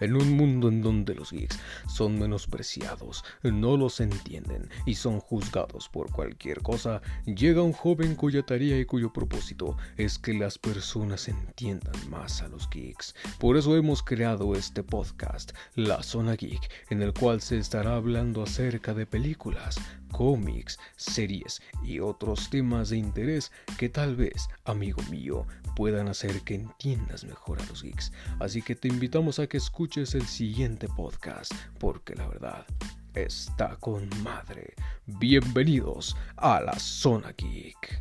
En un mundo en donde los geeks son menospreciados, no los entienden y son juzgados por cualquier cosa, llega un joven cuya tarea y cuyo propósito es que las personas entiendan más a los geeks. Por eso hemos creado este podcast, La Zona Geek, en el cual se estará hablando acerca de películas, cómics, series y otros temas de interés que tal vez, amigo mío, puedan hacer que entiendas mejor a los geeks. Así que te invitamos a que escuches el siguiente podcast, porque la verdad está con madre. Bienvenidos a la Zona Geek.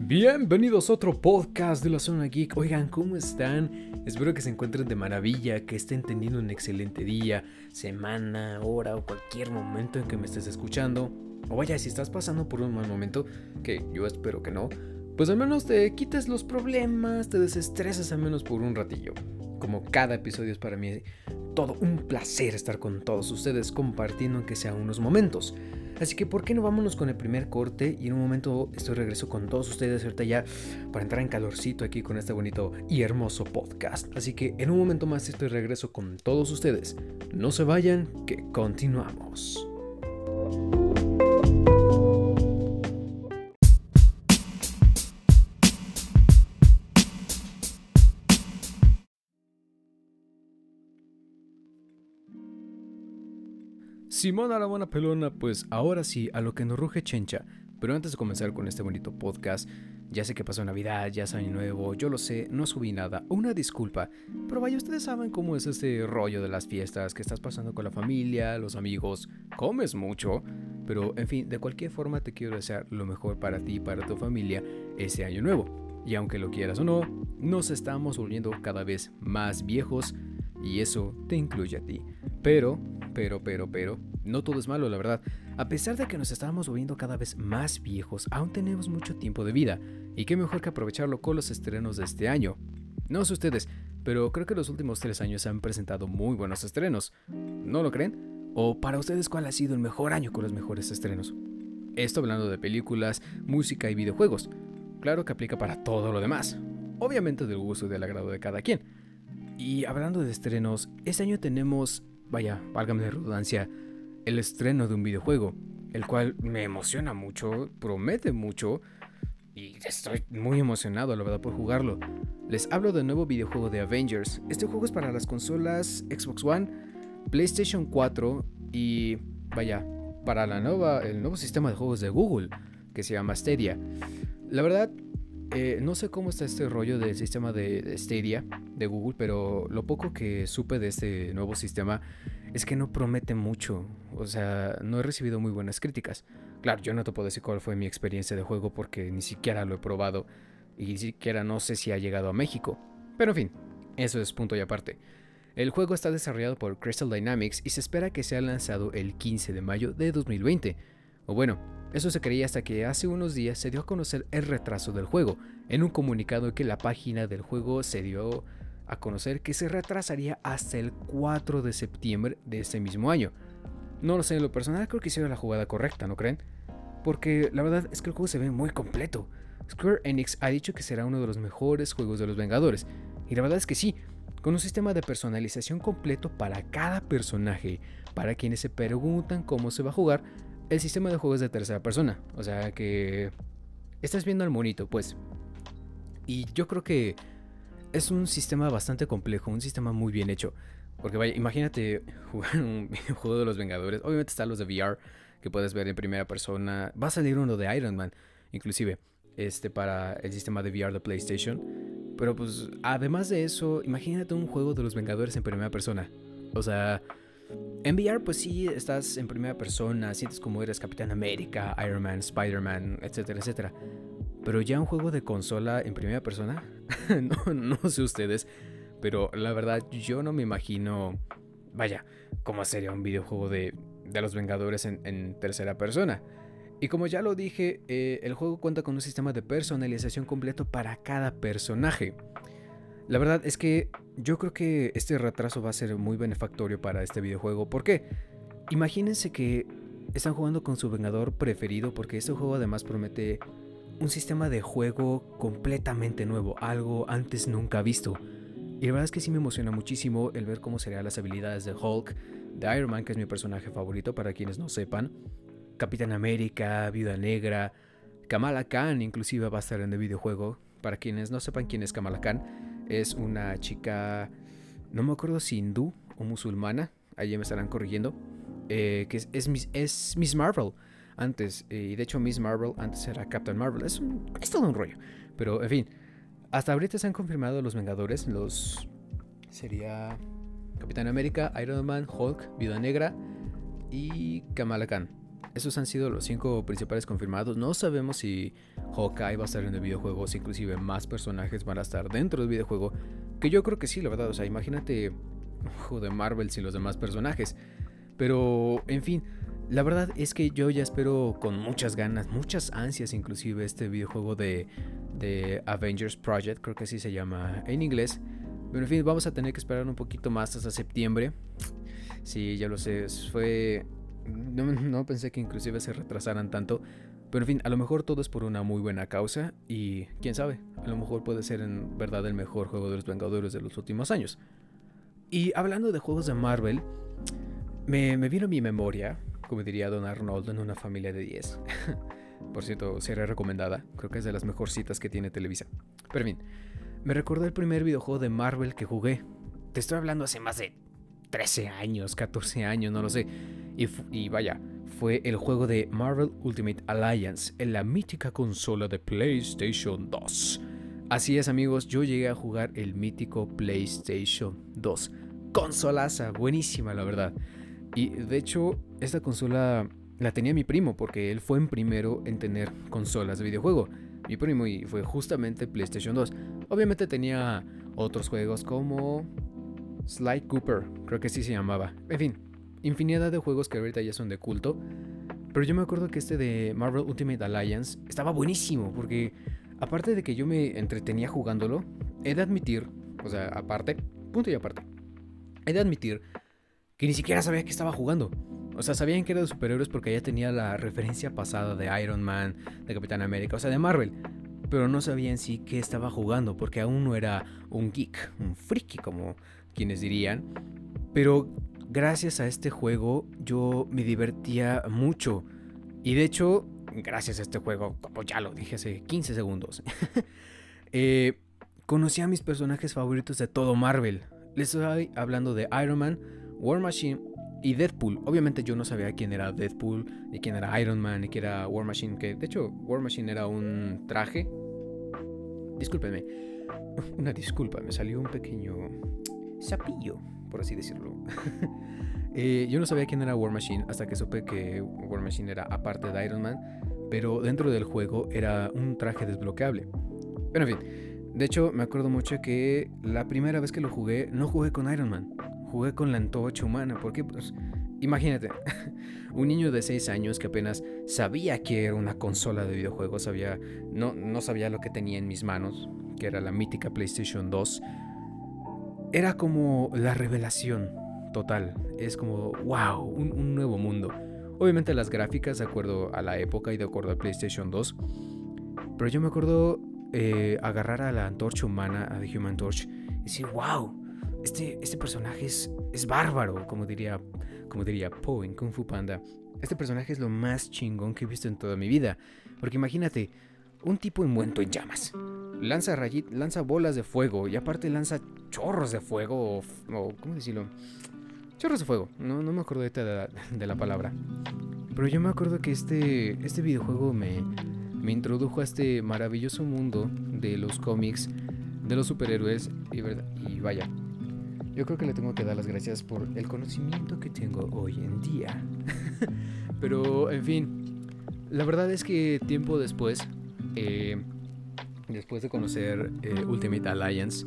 Bienvenidos a otro podcast de la Zona Geek. Oigan, ¿cómo están? Espero que se encuentren de maravilla, que estén teniendo un excelente día, semana, hora o cualquier momento en que me estés escuchando. O vaya, si estás pasando por un mal momento, que yo espero que no, pues al menos te quites los problemas, te desestresas al menos por un ratillo. Como cada episodio es para mí todo un placer estar con todos ustedes compartiendo aunque sea unos momentos. Así que, ¿por qué no vámonos con el primer corte? Y en un momento estoy regreso con todos ustedes ahorita ya para entrar en calorcito aquí con este bonito y hermoso podcast. Así que en un momento más estoy regreso con todos ustedes. No se vayan, que continuamos. Simona la buena pelona, pues ahora sí, a lo que nos ruge chencha. Pero antes de comenzar con este bonito podcast, ya sé que pasó Navidad, ya es Año Nuevo, yo lo sé, no subí nada, una disculpa. Pero vaya, ustedes saben cómo es este rollo de las fiestas, que estás pasando con la familia, los amigos, comes mucho. Pero en fin, de cualquier forma te quiero desear lo mejor para ti y para tu familia ese Año Nuevo. Y aunque lo quieras o no, nos estamos volviendo cada vez más viejos y eso te incluye a ti. Pero, pero, pero, pero, no todo es malo, la verdad. A pesar de que nos estamos volviendo cada vez más viejos, aún tenemos mucho tiempo de vida. Y qué mejor que aprovecharlo con los estrenos de este año. No sé ustedes, pero creo que los últimos tres años han presentado muy buenos estrenos. ¿No lo creen? ¿O para ustedes cuál ha sido el mejor año con los mejores estrenos? Esto hablando de películas, música y videojuegos. Claro que aplica para todo lo demás. Obviamente del gusto y del agrado de cada quien. Y hablando de estrenos, este año tenemos, vaya, válgame de redundancia, el estreno de un videojuego, el cual me emociona mucho, promete mucho y estoy muy emocionado, la verdad, por jugarlo. Les hablo del nuevo videojuego de Avengers. Este juego es para las consolas Xbox One, PlayStation 4 y, vaya, para la nueva, el nuevo sistema de juegos de Google, que se llama Stadia. La verdad, eh, no sé cómo está este rollo del sistema de Stadia de Google, pero lo poco que supe de este nuevo sistema es que no promete mucho. O sea, no he recibido muy buenas críticas. Claro, yo no te puedo decir cuál fue mi experiencia de juego porque ni siquiera lo he probado y ni siquiera no sé si ha llegado a México. Pero en fin, eso es punto y aparte. El juego está desarrollado por Crystal Dynamics y se espera que sea lanzado el 15 de mayo de 2020. O bueno, eso se creía hasta que hace unos días se dio a conocer el retraso del juego, en un comunicado que la página del juego se dio a conocer que se retrasaría hasta el 4 de septiembre de ese mismo año. No lo sé, en lo personal creo que hicieron la jugada correcta, ¿no creen? Porque la verdad es que el juego se ve muy completo. Square Enix ha dicho que será uno de los mejores juegos de los Vengadores, y la verdad es que sí, con un sistema de personalización completo para cada personaje, para quienes se preguntan cómo se va a jugar, el sistema de juego es de tercera persona. O sea que estás viendo al monito, pues. Y yo creo que es un sistema bastante complejo, un sistema muy bien hecho. Porque vaya, imagínate jugar un videojuego de los Vengadores. Obviamente están los de VR que puedes ver en primera persona. Va a salir uno de Iron Man, inclusive, este para el sistema de VR de PlayStation. Pero pues, además de eso, imagínate un juego de los Vengadores en primera persona. O sea, en VR, pues sí, estás en primera persona, sientes como eres Capitán América, Iron Man, Spider-Man, etcétera, etcétera. Pero ya un juego de consola en primera persona, no, sé ustedes, pero la verdad yo no me imagino, vaya, cómo sería un videojuego de, los Vengadores en, tercera persona. Y como ya lo dije, eh, el juego cuenta con un sistema de personalización completo para cada personaje. La verdad es que yo creo que este retraso va a ser muy benefactorio para este videojuego. ¿Por qué? Imagínense que están jugando con su Vengador preferido porque este juego además promete un sistema de juego completamente nuevo, algo antes nunca visto. Y la verdad es que sí me emociona muchísimo el ver cómo serían las habilidades de Hulk, de Iron Man, que es mi personaje favorito para quienes no sepan, Capitán América, Viuda Negra, Kamala Khan inclusive va a estar en el videojuego. Para quienes no sepan quién es Kamala Khan, es una chica, no me acuerdo si hindú o musulmana, ahí me estarán corrigiendo, eh, que es, es, Miss Marvel antes, y de hecho Miss Marvel antes era Captain Marvel, es, es todo un rollo, pero en fin, hasta ahorita se han confirmado los Vengadores, los... sería Capitán América, Iron Man, Hulk, Viuda Negra y Kamala Khan. Esos han sido los cinco principales confirmados. No sabemos si Hawkeye va a estar en el videojuego, si inclusive más personajes van a estar dentro del videojuego. Que yo creo que sí, la verdad. O sea, imagínate juego de Marvel sin los demás personajes. Pero, en fin, la verdad es que yo ya espero con muchas ganas, muchas ansias inclusive este videojuego de, de Avengers Project, creo que así se llama en inglés. Pero en fin, vamos a tener que esperar un poquito más hasta septiembre. Sí, ya lo sé, fue... No, pensé que inclusive se retrasaran tanto. Pero en fin, a lo mejor todo es por una muy buena causa y quién sabe, a lo mejor puede ser en verdad el mejor juego de los Vengadores de los últimos años. Y hablando de juegos de Marvel, me, vino a mi memoria como diría Don Arnoldo en una familia de 10. Por cierto, sería recomendada, creo que es de las mejorcitas que tiene Televisa. Pero en fin, me recordó el primer videojuego de Marvel que jugué. Te estoy hablando hace más de 13 años, 14 años, no lo sé. Y, vaya, fue el juego de Marvel Ultimate Alliance en la mítica consola de PlayStation 2. Así es amigos, yo llegué a jugar el mítico PlayStation 2. Consolaza, buenísima la verdad. Y de hecho, esta consola la tenía mi primo porque él fue en primero en tener consolas de videojuego. Mi primo y fue justamente PlayStation 2. Obviamente tenía otros juegos como Sly Cooper, creo que sí se llamaba. En fin, infinidad de juegos que ahorita ya son de culto. Pero yo me acuerdo que este de Marvel Ultimate Alliance estaba buenísimo porque aparte de que yo me entretenía jugándolo, he de admitir, o sea, aparte, punto y aparte, he de admitir que ni siquiera sabía que estaba jugando. O sea, sabían que era de superhéroes porque ya tenía la referencia pasada de Iron Man, de Capitán América, o sea, de Marvel. Pero no sabía en sí qué estaba jugando porque aún no era un geek, un friki como quienes dirían. Pero gracias a este juego yo me divertía mucho. Y de hecho, gracias a este juego, como ya lo dije hace 15 segundos, eh, conocí a mis personajes favoritos de todo Marvel. Les estoy hablando de Iron Man, War Machine y Deadpool. Obviamente yo no sabía quién era Deadpool, ni quién era Iron Man, ni quién era War Machine, que de hecho War Machine era un traje. Discúlpenme, una disculpa, me salió un pequeño sapillo, por así decirlo. Eh, yo no sabía quién era War Machine hasta que supe que War Machine era aparte de Iron Man, pero dentro del juego era un traje desbloqueable. Pero en fin, de hecho me acuerdo mucho que la primera vez que lo jugué no jugué con Iron Man, jugué con la antorcha humana, porque pues imagínate, un niño de 6 años que apenas sabía que era una consola de videojuegos, sabía, no, no sabía lo que tenía en mis manos, que era la mítica PlayStation 2, era como la revelación total, es como, wow, un, nuevo mundo. Obviamente las gráficas de acuerdo a la época y de acuerdo a PlayStation 2, pero yo me acuerdo eh, agarrar a la antorcha humana, a The Human Torch, y decir, wow, este, este personaje es, es bárbaro, como diría, como diría Poe en Kung Fu Panda. Este personaje es lo más chingón que he visto en toda mi vida. Porque imagínate, un tipo envuelto en llamas. Lanza, rayit, lanza bolas de fuego y aparte lanza chorros de fuego o, ¿cómo decirlo? Chorros de fuego, no, no me acuerdo de la, de la palabra. Pero yo me acuerdo que este, este videojuego me, me introdujo a este maravilloso mundo de los cómics, de los superhéroes y, y vaya, yo creo que le tengo que dar las gracias por el conocimiento que tengo hoy en día. Pero, en fin, la verdad es que tiempo después, eh, después de conocer eh, Ultimate Alliance,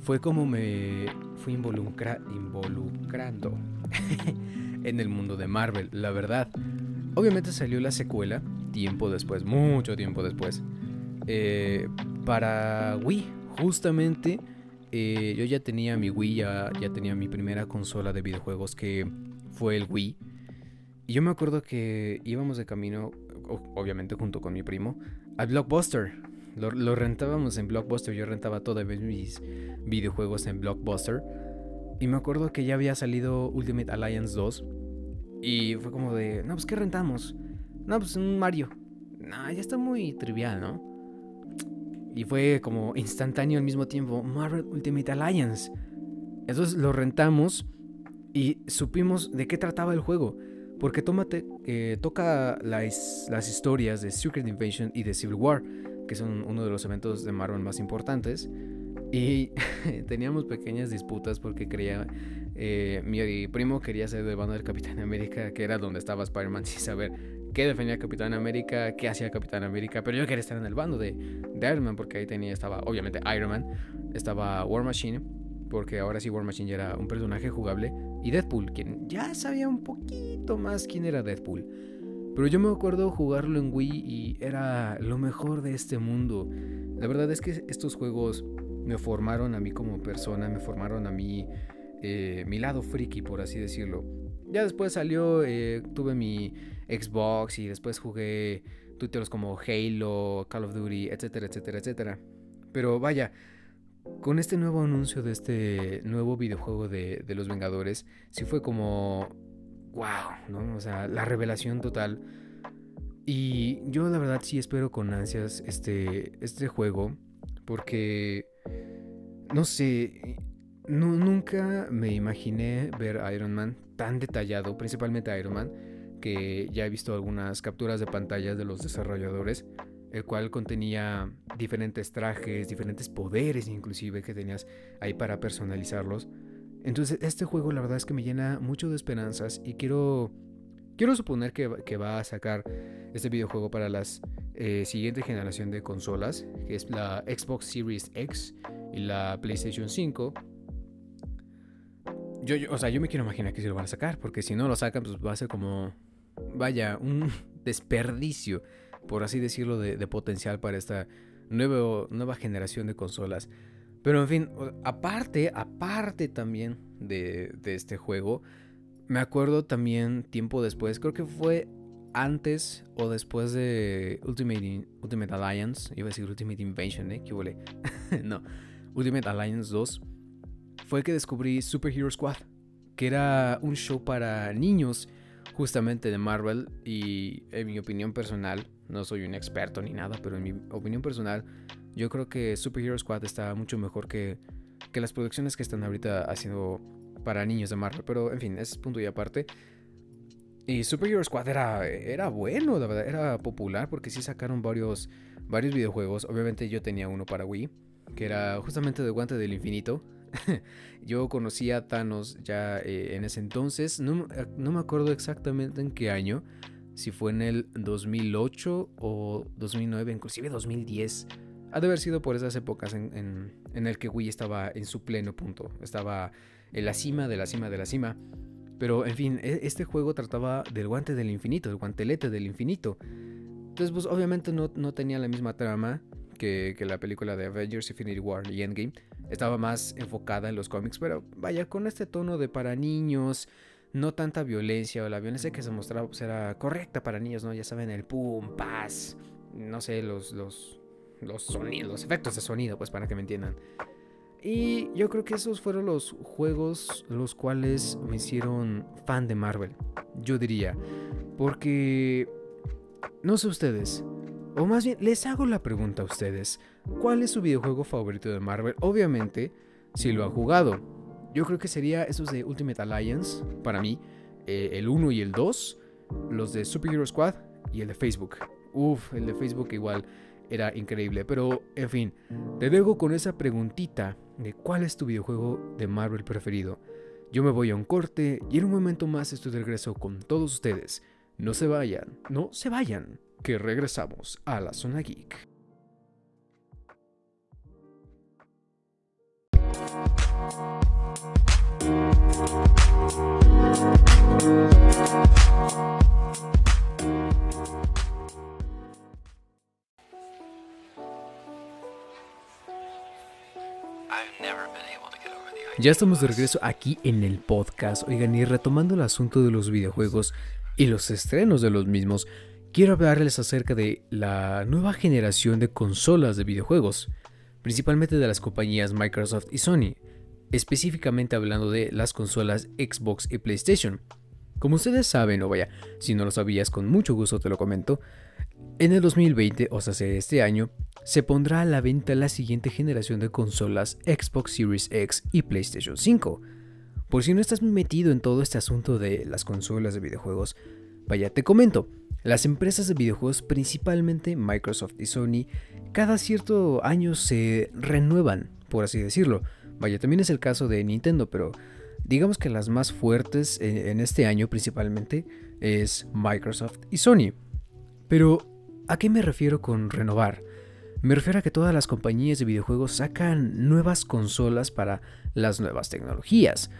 fue como me fui involucrando en el mundo de Marvel, la verdad. Obviamente salió la secuela, tiempo después, mucho tiempo después, eh, para Wii, justamente eh, yo ya tenía mi Wii, ya, tenía mi primera consola de videojuegos que fue el Wii. Y yo me acuerdo que íbamos de camino, obviamente junto con mi primo, al Blockbuster. Lo, rentábamos en Blockbuster. Yo rentaba todos mis videojuegos en Blockbuster. Y me acuerdo que ya había salido Ultimate Alliance 2. Y fue como de, no, pues ¿qué rentamos? No, pues un Mario. No, ya está muy trivial, ¿no? Y fue como instantáneo al mismo tiempo, Marvel Ultimate Alliance. Entonces lo rentamos y supimos de qué trataba el juego. Porque tómate, eh, toca las, las historias de Secret Invasion y de Civil War, que son uno de los eventos de Marvel más importantes. Y teníamos pequeñas disputas porque creía, eh, mi primo quería ser del bando del Capitán América, que era donde estaba Spider-Man, sin saber qué defendía Capitán América, qué hacía Capitán América. Pero yo quería estar en el bando de, de Iron Man, porque ahí tenía, estaba obviamente Iron Man, estaba War Machine porque ahora sí War Machine ya era un personaje jugable, y Deadpool, quien ya sabía un poquito más quién era Deadpool. Pero yo me acuerdo jugarlo en Wii y era lo mejor de este mundo. La verdad es que estos juegos me formaron a mí como persona, me formaron a mí eh, mi lado friki, por así decirlo. Ya después salió, eh, tuve mi Xbox y después jugué títulos como Halo, Call of Duty, etcétera, etcétera, etcétera. Pero vaya, con este nuevo anuncio de este nuevo videojuego de, los Vengadores, sí fue como, wow, ¿no? O sea, la revelación total. Y yo la verdad sí espero con ansias este, este juego, porque, no sé, nunca me imaginé ver a Iron Man tan detallado, principalmente a Iron Man, que ya he visto algunas capturas de pantalla de los desarrolladores el cual contenía diferentes trajes, diferentes poderes inclusive que tenías ahí para personalizarlos. Entonces este juego la verdad es que me llena mucho de esperanzas y quiero, quiero suponer que, va a sacar este videojuego para la eh, siguiente generación de consolas, que es la Xbox Series X y la PlayStation 5. Yo, o sea, yo me quiero imaginar que se lo van a sacar, porque si no lo sacan, pues va a ser como, vaya, un desperdicio por así decirlo, de, potencial para esta nueva generación de consolas. Pero en fin, aparte, aparte también de, este juego, me acuerdo también tiempo después, creo que fue antes o después de Ultimate, Ultimate Alliance, iba a decir Ultimate Invasion, ¿eh? ¿Qué no, Ultimate Alliance 2, fue que descubrí Super Hero Squad, que era un show para niños justamente de Marvel y en mi opinión personal no soy un experto ni nada, pero en mi opinión personal, yo creo que Super Hero Squad está mucho mejor que, que las producciones que están ahorita haciendo para niños de Marvel. Pero en fin, ese es punto y aparte. Y Super Hero Squad era, era bueno, la verdad, era popular porque sí sacaron varios, varios videojuegos. Obviamente yo tenía uno para Wii, que era justamente de Guante del Infinito. yo conocí a Thanos ya eh, en ese entonces, no, no me acuerdo exactamente en qué año, si fue en el 2008 o 2009, inclusive 2010. Ha de haber sido por esas épocas en, el que Wii estaba en su pleno punto, estaba en la cima de la cima de la cima. Pero en fin, e, este juego trataba del guante del infinito, del guantelete del infinito. Entonces, pues obviamente no, no tenía la misma trama que, que, la película de Avengers Infinity War y Endgame. Estaba más enfocada en los cómics, pero vaya, con este tono de para niños, no tanta violencia o la violencia que se mostraba pues, era correcta para niños, ¿no? Ya saben, el pum, paz, no sé, los, los, los sonidos, los efectos de sonido, pues para que me entiendan. Y yo creo que esos fueron los juegos los cuales me hicieron fan de Marvel, yo diría. Porque, no sé ustedes, o más bien les hago la pregunta a ustedes, ¿cuál es su videojuego favorito de Marvel? Obviamente, si lo han jugado. Yo creo que sería esos de Ultimate Alliance, para mí, eh, el 1 y el 2, los de Super Hero Squad y el de Facebook. Uf, el de Facebook igual era increíble. Pero, en fin, te dejo con esa preguntita de cuál es tu videojuego de Marvel preferido. Yo me voy a un corte y en un momento más estoy de regreso con todos ustedes. No se vayan, no se vayan, que regresamos a la zona geek. Ya estamos de regreso aquí en el podcast. Oigan, y retomando el asunto de los videojuegos, y los estrenos de los mismos, quiero hablarles acerca de la nueva generación de consolas de videojuegos, principalmente de las compañías Microsoft y Sony, específicamente hablando de las consolas Xbox y PlayStation. Como ustedes saben, o vaya, si no lo sabías, con mucho gusto te lo comento, en el 2020, o sea, este año, se pondrá a la venta la siguiente generación de consolas Xbox Series X y PlayStation 5. Por si no estás metido en todo este asunto de las consolas de videojuegos, vaya, te comento, las empresas de videojuegos, principalmente Microsoft y Sony, cada cierto año se renuevan, por así decirlo. Vaya, también es el caso de Nintendo, pero digamos que las más fuertes en este año principalmente es Microsoft y Sony. Pero, ¿a qué me refiero con renovar? Me refiero a que todas las compañías de videojuegos sacan nuevas consolas para las nuevas tecnologías.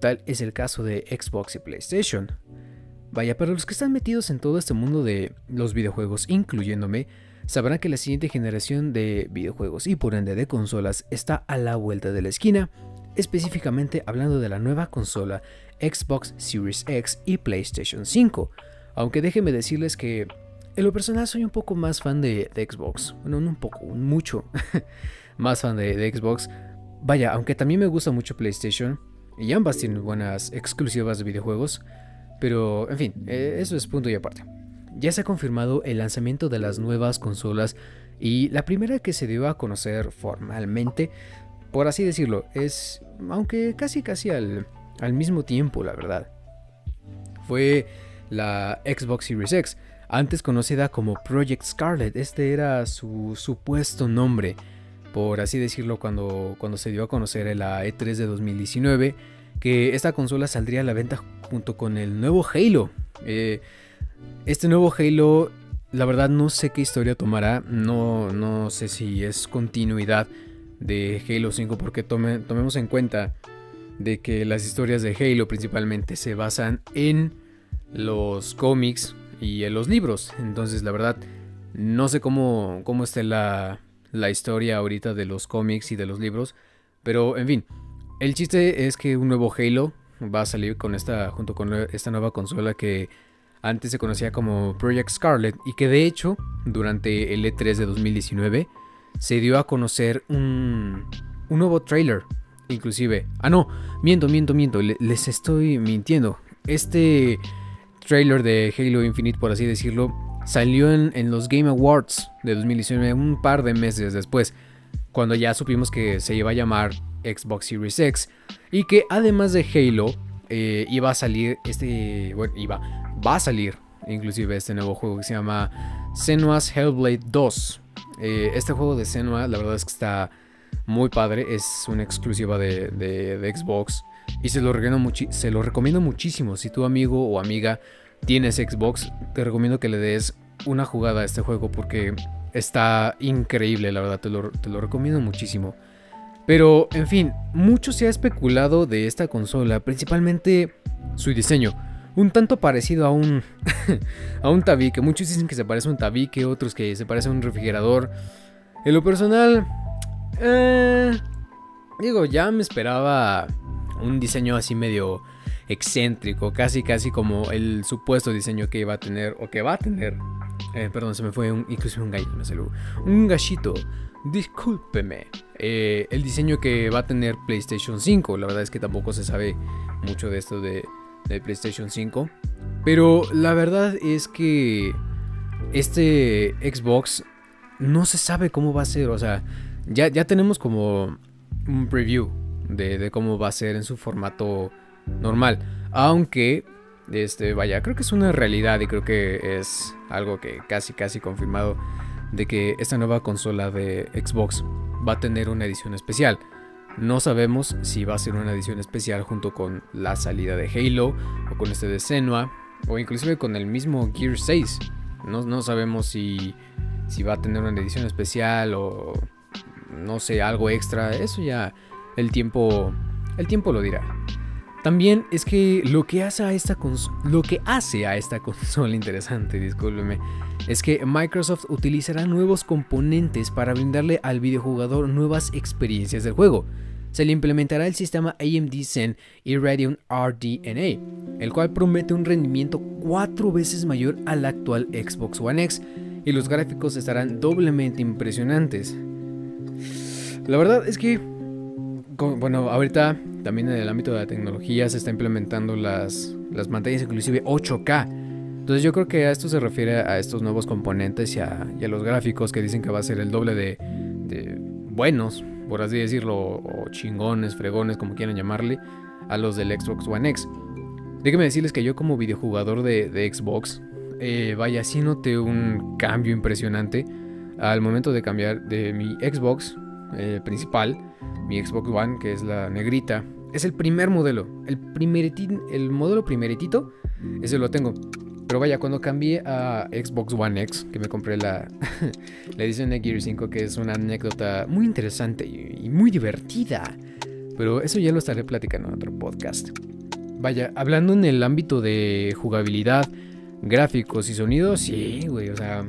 Tal es el caso de Xbox y PlayStation. Vaya, para los que están metidos en todo este mundo de los videojuegos, incluyéndome, sabrán que la siguiente generación de videojuegos y por ende de consolas está a la vuelta de la esquina, específicamente hablando de la nueva consola Xbox Series X y PlayStation 5. Aunque déjenme decirles que en lo personal soy un poco más fan de, Xbox. Bueno, no un poco, mucho más fan de, Xbox. Vaya, aunque también me gusta mucho PlayStation. Y ambas tienen buenas exclusivas de videojuegos. Pero, en fin, eh, eso es punto y aparte. Ya se ha confirmado el lanzamiento de las nuevas consolas. Y la primera que se dio a conocer formalmente, por así decirlo, es, aunque casi casi al, al mismo tiempo, la verdad, fue la Xbox Series X antes conocida como Project Scarlet. Este era su supuesto nombre, por así decirlo, cuando, cuando se dio a conocer en la E3 de 2019, que esta consola saldría a la venta junto con el nuevo Halo. Eh, este nuevo Halo, la verdad no sé qué historia tomará, no, no sé si es continuidad de Halo 5, porque tomemos en cuenta de que las historias de Halo principalmente se basan en los cómics y en los libros. Entonces, la verdad, no sé cómo, cómo esté la, la historia ahorita de los cómics y de los libros. Pero, en fin, el chiste es que un nuevo Halo va a salir con esta, junto con esta nueva consola que antes se conocía como Project Scarlet y que de hecho, durante el E3 de 2019, se dio a conocer un, un nuevo trailer. Inclusive, ah no, miento, miento, miento, les estoy mintiendo. Este trailer de Halo Infinite, por así decirlo, salió en, los Game Awards de 2019, un par de meses después, cuando ya supimos que se iba a llamar Xbox Series X y que además de Halo eh, iba a salir este, bueno, iba, va a salir inclusive este nuevo juego que se llama Senua's Hellblade 2. Eh, este juego de Senua, la verdad es que está muy padre, es una exclusiva de, de Xbox. Y se lo, recomiendo muchísimo. Si tu amigo o amiga tienes Xbox, te recomiendo que le des una jugada a este juego porque está increíble, la verdad, te lo, te lo recomiendo muchísimo. Pero, en fin, mucho se ha especulado de esta consola, principalmente su diseño. Un tanto parecido a un, a un tabique. Muchos dicen que se parece a un tabique, otros que se parece a un refrigerador. En lo personal, eh, digo, ya me esperaba un diseño así medio excéntrico, casi casi como el supuesto diseño que iba a tener o que va a tener. Eh, perdón, se me fue un, inclusive un gallo, me salió. Un gallito, discúlpeme. Eh, el diseño que va a tener PlayStation 5, la verdad es que tampoco se sabe mucho de esto de, de PlayStation 5. Pero la verdad es que este Xbox no se sabe cómo va a ser. O sea, ya, ya tenemos como un preview de, cómo va a ser en su formato normal. Aunque, este, vaya, creo que es una realidad y creo que es algo que casi, casi confirmado de que esta nueva consola de Xbox va a tener una edición especial. No sabemos si va a ser una edición especial junto con la salida de Halo o con este de Senua o inclusive con el mismo Gear 6. No, no sabemos si, si va a tener una edición especial o no sé, algo extra. Eso ya el tiempo, el tiempo lo dirá. También es que lo que hace a esta lo que hace a esta consola interesante, discúlpeme, es que Microsoft utilizará nuevos componentes para brindarle al videojugador nuevas experiencias del juego. se le implementará el sistema AMD Zen y Radeon RDNA, el cual promete un rendimiento cuatro veces mayor al actual Xbox One X y los gráficos estarán doblemente impresionantes. La verdad es que, bueno, ahorita también en el ámbito de la tecnología se está implementando las, las pantallas inclusive 8K. Entonces yo creo que a esto se refiere a estos nuevos componentes y a, los gráficos que dicen que va a ser el doble de, buenos por así decirlo, o chingones, fregones, como quieran llamarle, a los del Xbox One X. Déjenme decirles que yo como videojugador de, Xbox, eh, vaya, sí noté un cambio impresionante al momento de cambiar de mi Xbox eh, principal, mi Xbox One, que es la negrita. Es el primer modelo, el, el modelo primeritito, ese lo tengo. Pero vaya, cuando cambié a Xbox One X, que me compré la, la edición de Gear 5, que es una anécdota muy interesante y, muy divertida. Pero eso ya lo estaré platicando en otro podcast. Vaya, hablando en el ámbito de jugabilidad, gráficos y sonidos, sí, güey, o sea,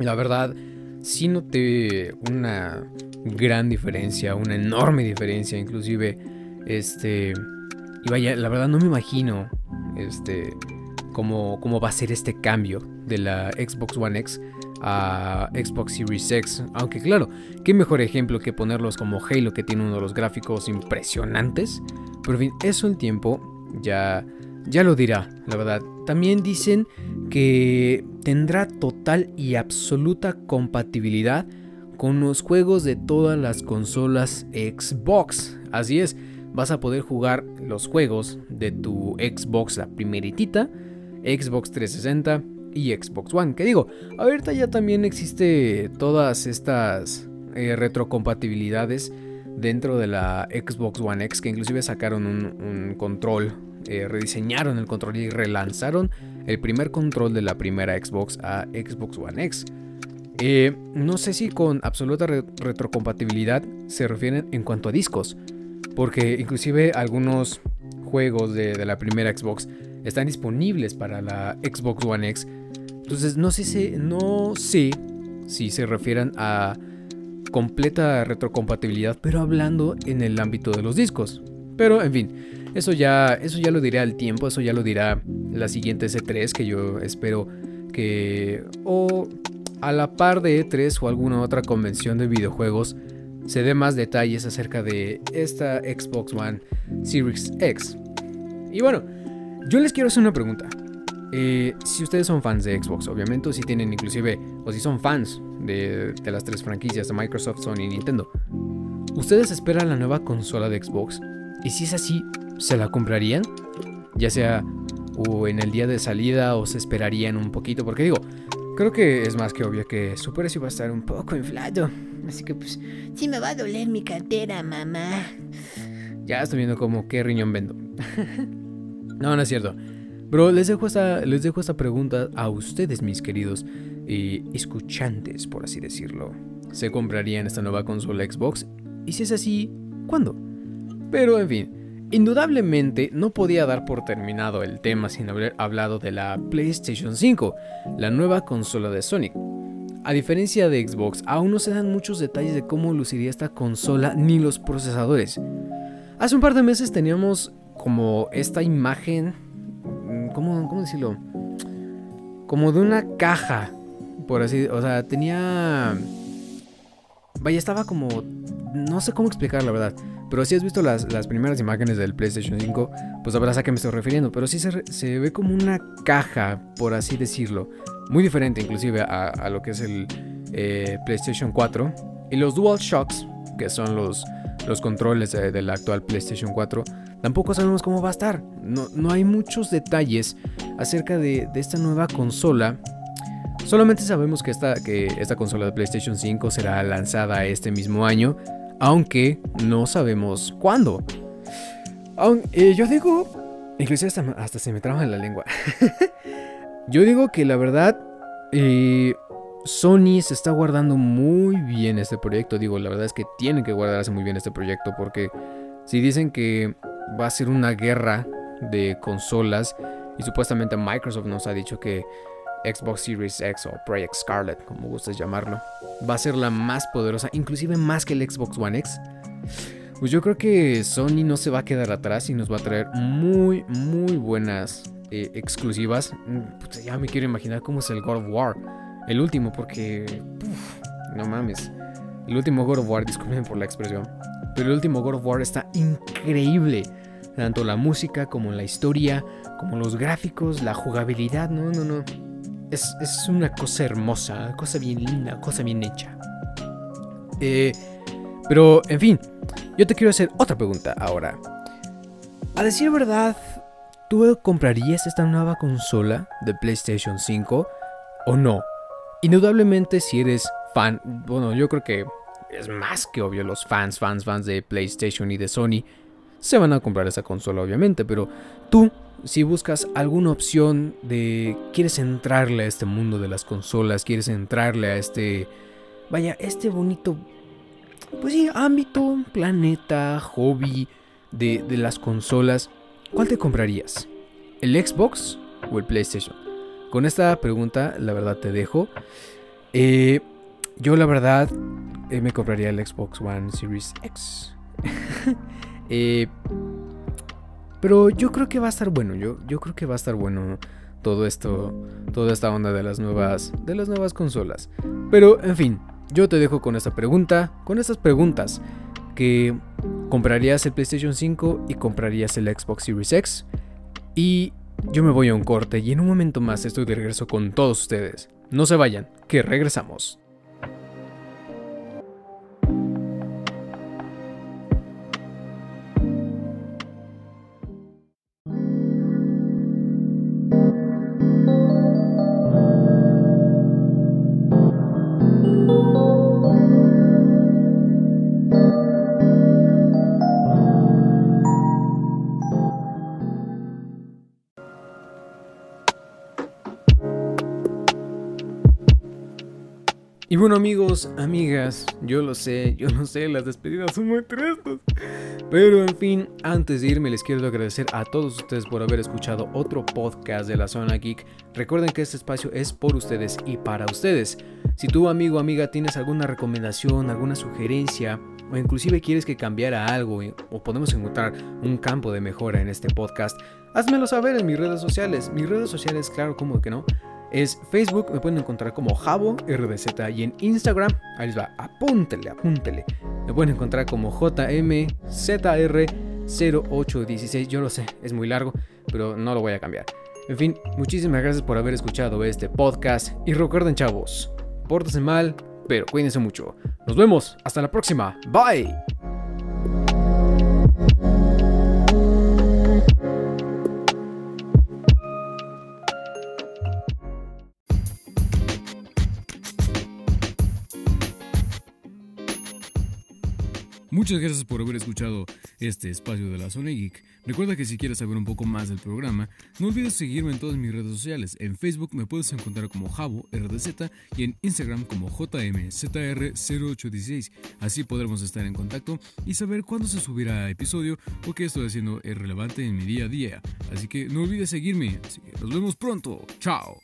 la verdad, sí noté una gran diferencia, una enorme diferencia, inclusive, este, y vaya, la verdad no me imagino, este, cómo, va a ser este cambio de la Xbox One X a Xbox Series X. Aunque claro, qué mejor ejemplo que ponerlos como Halo que tiene uno de los gráficos impresionantes. Pero en fin, eso el tiempo ya, ya lo dirá, la verdad. También dicen que tendrá total y absoluta compatibilidad con los juegos de todas las consolas Xbox. Así es, vas a poder jugar los juegos de tu Xbox, la primeritita, Xbox 360 y Xbox One. Que digo, ahorita ya también existe todas estas eh, retrocompatibilidades dentro de la Xbox One X, que inclusive sacaron un, control, eh, rediseñaron el control y relanzaron el primer control de la primera Xbox a Xbox One X. Eh, no sé si con absoluta retrocompatibilidad se refieren en cuanto a discos, porque inclusive algunos juegos de la primera Xbox están disponibles para la Xbox One X. Entonces no sé, si, no sé si se refieren a completa retrocompatibilidad, pero hablando en el ámbito de los discos. Pero en fin, eso ya, eso ya lo diré al tiempo, eso ya lo dirá la siguiente C3 que yo espero que o a la par de E3 o alguna otra convención de videojuegos se dé más detalles acerca de esta Xbox One Series X. Y bueno, yo les quiero hacer una pregunta. Eh, si ustedes son fans de Xbox, obviamente, o si tienen inclusive, o si son fans de, las tres franquicias de Microsoft, Sony y Nintendo, ¿ustedes esperan la nueva consola de Xbox? Y si es así, ¿se la comprarían? Ya sea o en el día de salida o se esperarían un poquito, porque digo, creo que es más que obvio que su precio va a estar un poco inflado. Así que pues, sí me va a doler mi cartera, mamá. Ya estoy viendo como qué riñón vendo. No, no es cierto. Bro, les dejo esta, les dejo esta pregunta a ustedes, mis queridos y escuchantes, por así decirlo. ¿Se comprarían esta nueva consola Xbox? Y si es así, ¿cuándo? Pero en fin, indudablemente no podía dar por terminado el tema sin haber hablado de la PlayStation 5, la nueva consola de Sonic. A diferencia de Xbox, aún no se dan muchos detalles de cómo luciría esta consola ni los procesadores. Hace un par de meses teníamos como esta imagen, mm, ¿cómo, ¿cómo decirlo? Como de una caja, por así, o sea, tenía... Vaya, estaba como... No sé cómo explicar la verdad. Pero si has visto las, primeras imágenes del PlayStation 5, pues sabrás a qué me estoy refiriendo. Pero sí se, ve como una caja, por así decirlo. Muy diferente inclusive a, lo que es el eh, PlayStation 4. Y los Dual Shocks, que son los, los controles del actual PlayStation 4, Tampoco sabemos cómo va a estar. No, hay muchos detalles acerca de, esta nueva consola. Solamente sabemos que esta, que esta consola de PlayStation 5 será lanzada este mismo año, aunque no sabemos cuándo. Eh, yo digo, inclusive hasta, se me traba en la lengua. yo digo que la verdad, eh, Sony se está guardando muy bien este proyecto. Digo, la verdad es que tienen que guardarse muy bien este proyecto porque si dicen que va a ser una guerra de consolas y supuestamente Microsoft nos ha dicho que Xbox Series X o Project Scarlet, como gustes llamarlo, va a ser la más poderosa, inclusive más que el Xbox One X. pues yo creo que Sony no se va a quedar atrás y nos va a traer muy, muy buenas eh, exclusivas. Mm, ya me quiero imaginar cómo es el God of War. El último, porque... no mames. El último God of War, disculpen por la expresión. Pero el último God of War está increíble. Tanto la música como la historia, como los gráficos, la jugabilidad. No, no, no. Es, es una cosa hermosa, cosa bien linda, cosa bien hecha. Eh, pero, en fin, yo te quiero hacer otra pregunta ahora. A decir verdad, ¿tú comprarías esta nueva consola de PlayStation 5 o no? Indudablemente si eres fan, bueno, yo creo que es más que obvio, los fans, fans, fans de PlayStation y de Sony se van a comprar esa consola obviamente, pero tú, si buscas alguna opción de, quieres entrarle a este mundo de las consolas, quieres entrarle a este, vaya, este bonito pues sí, ámbito, planeta, hobby de, las consolas, ¿cuál te comprarías? ¿El Xbox o el PlayStation? Con esta pregunta, la verdad te dejo. Eh, yo, la verdad, eh, me compraría el Xbox One Series X. Eh, pero yo creo que va a estar bueno. Yo, yo creo que va a estar bueno todo esto, toda esta onda de las nuevas, de las nuevas consolas. Pero, en fin, yo te dejo con esta pregunta, con estas preguntas, que comprarías el PlayStation 5 y comprarías el Xbox Series X. Y yo me voy a un corte y en un momento más estoy de regreso con todos ustedes. No se vayan, que regresamos. Y bueno amigos, amigas, yo lo sé, yo no sé, las despedidas son muy tristes. Pero en fin, antes de irme les quiero agradecer a todos ustedes por haber escuchado otro podcast de la Zona Geek. Recuerden que este espacio es por ustedes y para ustedes. Si tú amigo o amiga tienes alguna recomendación, alguna sugerencia o inclusive quieres que cambiara algo o podemos encontrar un campo de mejora en este podcast, házmelo saber en mis redes sociales. Mis redes sociales, claro, como que no es Facebook, me pueden encontrar como Jabo RDZ y en Instagram, ahí les va, apúntele, apúntele. Me pueden encontrar como JMZR0816, yo lo sé, es muy largo, pero no lo voy a cambiar. En fin, muchísimas gracias por haber escuchado este podcast y recuerden chavos, pórtense mal, pero cuídense mucho. Nos vemos, hasta la próxima, bye. Muchas gracias por haber escuchado este espacio de la Zona Geek. Recuerda que si quieres saber un poco más del programa, no olvides seguirme en todas mis redes sociales. En Facebook me puedes encontrar como Javo RDZ y en Instagram como JMZR0816. Así podremos estar en contacto y saber cuándo se subirá episodio o qué estoy haciendo es relevante en mi día a día. Así que no olvides seguirme. Nos vemos pronto. Chao.